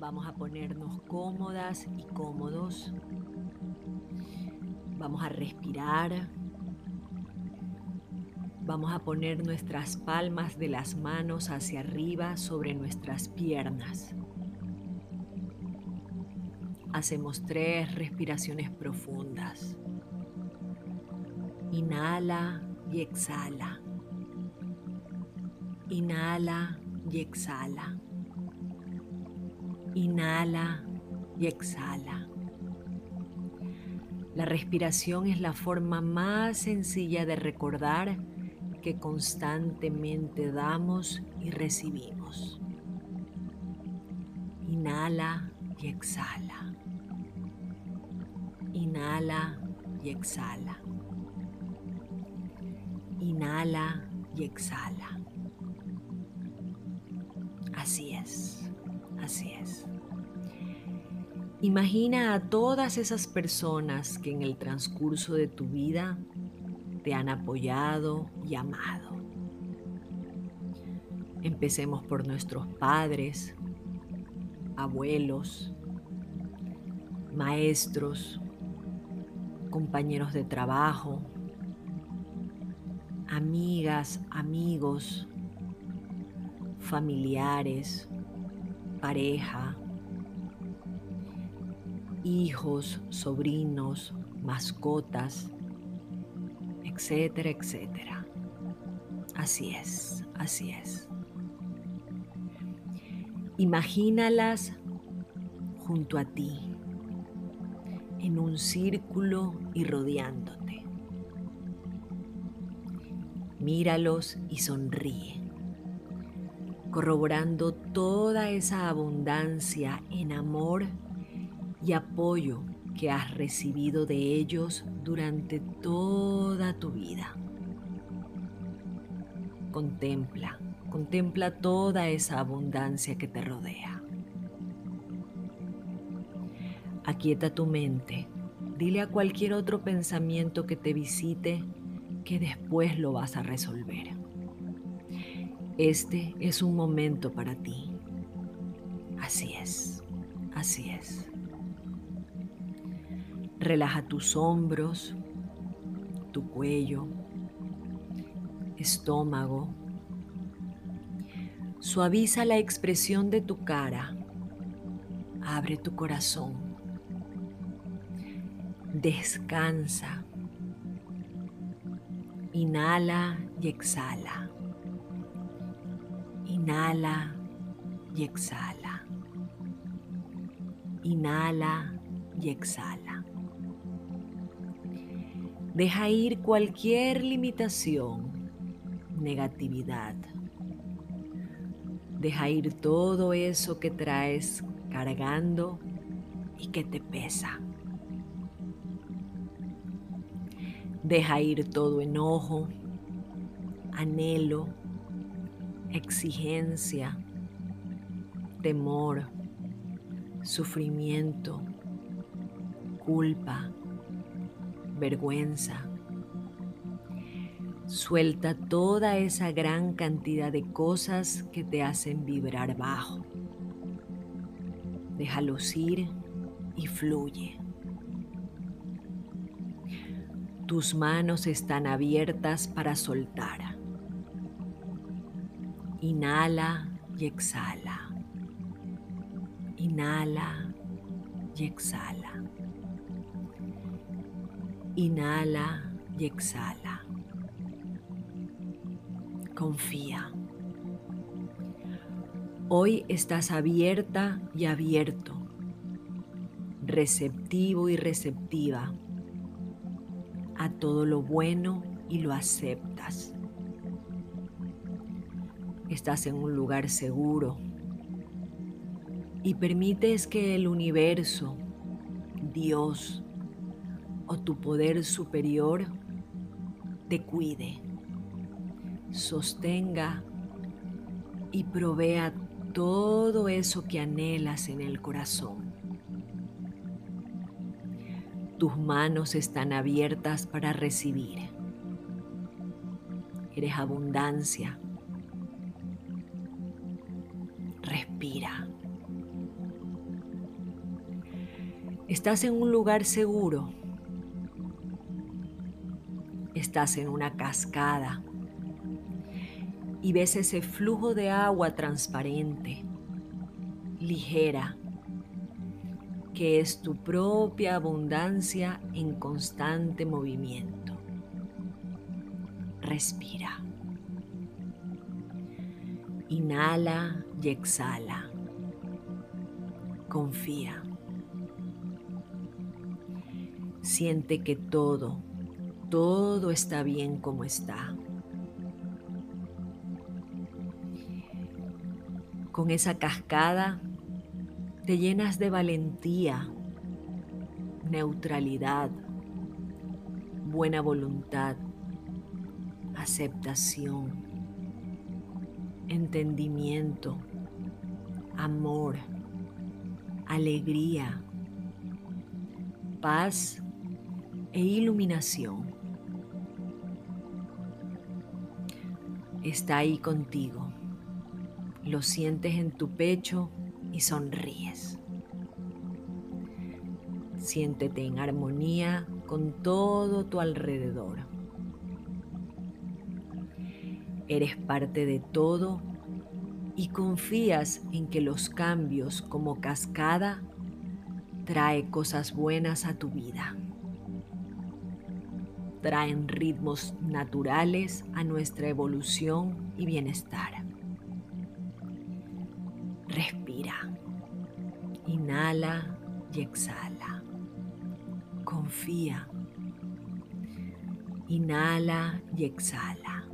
Vamos a ponernos cómodas y cómodos. Vamos a respirar. Vamos a poner nuestras palmas de las manos hacia arriba sobre nuestras piernas. Hacemos tres respiraciones profundas. Inhala y exhala. Inhala y exhala. Inhala y exhala. La respiración es la forma más sencilla de recordar que constantemente damos y recibimos. Inhala y exhala. Inhala y exhala. Inhala y exhala. Así es, así es. Imagina a todas esas personas que en el transcurso de tu vida te han apoyado y amado. Empecemos por nuestros padres, abuelos, maestros, compañeros de trabajo, amigas, amigos, familiares, pareja, hijos, sobrinos, mascotas, etcétera, etcétera. Así es, así es. Imagínalas junto a ti, en un círculo y rodeándote. Míralos y sonríe, corroborando toda esa abundancia en amor y apoyo que has recibido de ellos durante toda tu vida. Contempla, contempla toda esa abundancia que te rodea. Aquieta tu mente, dile a cualquier otro pensamiento que te visite que después lo vas a resolver. Este es un momento para ti. Así es, así es. Relaja tus hombros, tu cuello, estómago. Suaviza la expresión de tu cara. Abre tu corazón. Descansa. Inhala y exhala. Inhala y exhala. Inhala y exhala. Deja ir cualquier limitación, negatividad. Deja ir todo eso que traes cargando y que te pesa. Deja ir todo enojo, anhelo, exigencia, temor, sufrimiento, culpa, vergüenza. Suelta toda esa gran cantidad de cosas que te hacen vibrar bajo. Déjalos ir y fluye. Tus manos están abiertas para soltar. Inhala y exhala. Inhala y exhala. Inhala y exhala. Confía. Hoy estás abierta y abierto, receptivo y receptiva a todo lo bueno y lo aceptas. Estás en un lugar seguro y permites que el universo, Dios, o tu poder superior te cuide, sostenga y provea todo eso que anhelas en el corazón. Tus manos están abiertas para recibir. Eres abundancia. Respira. Estás en un lugar seguro. Estás en una cascada y ves ese flujo de agua transparente, ligera, que es tu propia abundancia en constante movimiento. Respira. Inhala y exhala. Confía. Siente que todo, todo está bien como está. Con esa cascada te llenas de valentía, neutralidad, buena voluntad, aceptación, entendimiento, amor, alegría, paz e iluminación. Está ahí contigo. Lo sientes en tu pecho y sonríes. Siéntete en armonía con todo tu alrededor. Eres parte de todo y confías en que los cambios como cascada trae cosas buenas a tu vida traen ritmos naturales a nuestra evolución y bienestar. Respira, inhala y exhala. Confía. Inhala y exhala.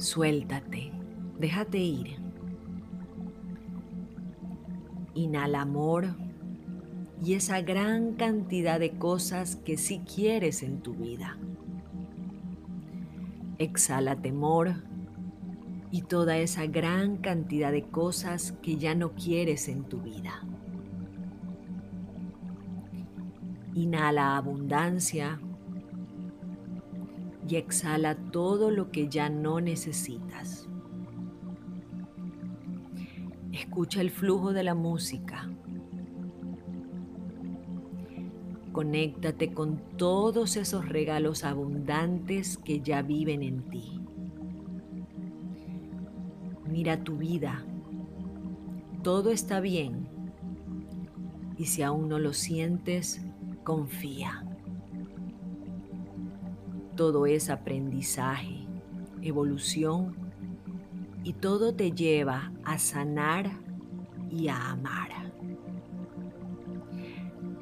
Suéltate, déjate ir. Inhala amor y esa gran cantidad de cosas que sí quieres en tu vida. Exhala temor y toda esa gran cantidad de cosas que ya no quieres en tu vida. Inhala abundancia y exhala todo lo que ya no necesitas. Escucha el flujo de la música Conéctate con todos esos regalos abundantes que ya viven en ti. Mira tu vida. Todo está bien. Y si aún no lo sientes, confía. Todo es aprendizaje, evolución y todo te lleva a sanar y a amar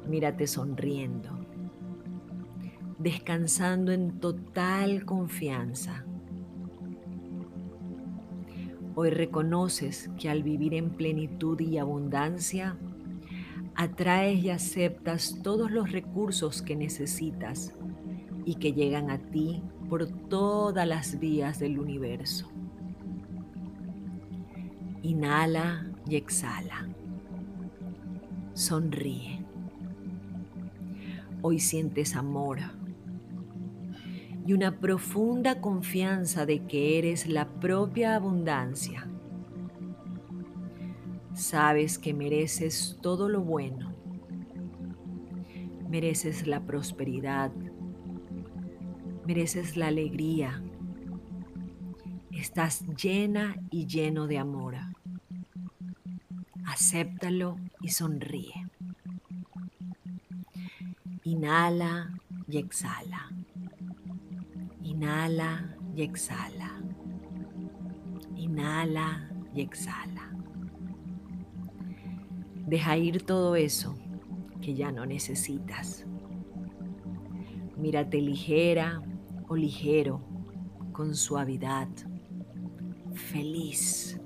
mírate sonriendo, descansando en total confianza. Hoy reconoces que al vivir en plenitud y abundancia, atraes y aceptas todos los recursos que necesitas y que llegan a ti por todas las vías del universo. Inhala y exhala. Sonríe. Hoy sientes amor y una profunda confianza de que eres la propia abundancia. Sabes que mereces todo lo bueno. Mereces la prosperidad. Mereces la alegría. Estás llena y lleno de amor. Acéptalo y sonríe. Inhala y exhala. Inhala y exhala. Inhala y exhala. Deja ir todo eso que ya no necesitas. Mírate ligera o ligero, con suavidad, feliz.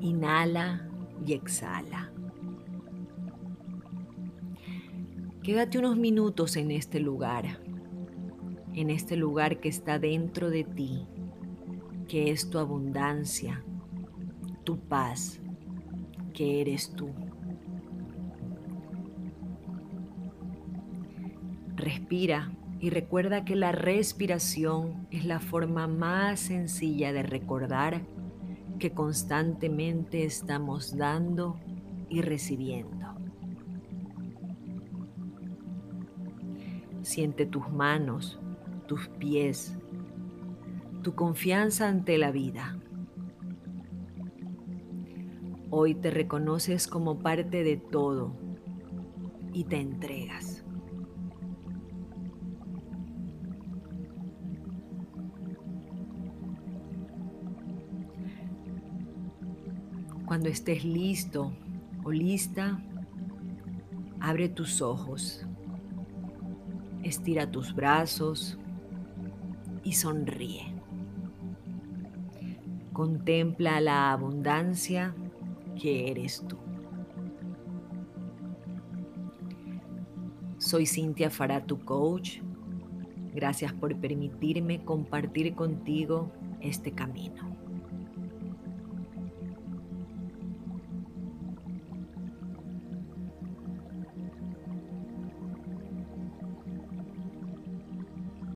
Inhala y exhala. Quédate unos minutos en este lugar, en este lugar que está dentro de ti, que es tu abundancia, tu paz, que eres tú. Respira y recuerda que la respiración es la forma más sencilla de recordar que constantemente estamos dando y recibiendo. Siente tus manos, tus pies, tu confianza ante la vida. Hoy te reconoces como parte de todo y te entregas. Cuando estés listo o lista, abre tus ojos, estira tus brazos y sonríe. Contempla la abundancia que eres tú. Soy Cintia Fará, tu coach. Gracias por permitirme compartir contigo este camino.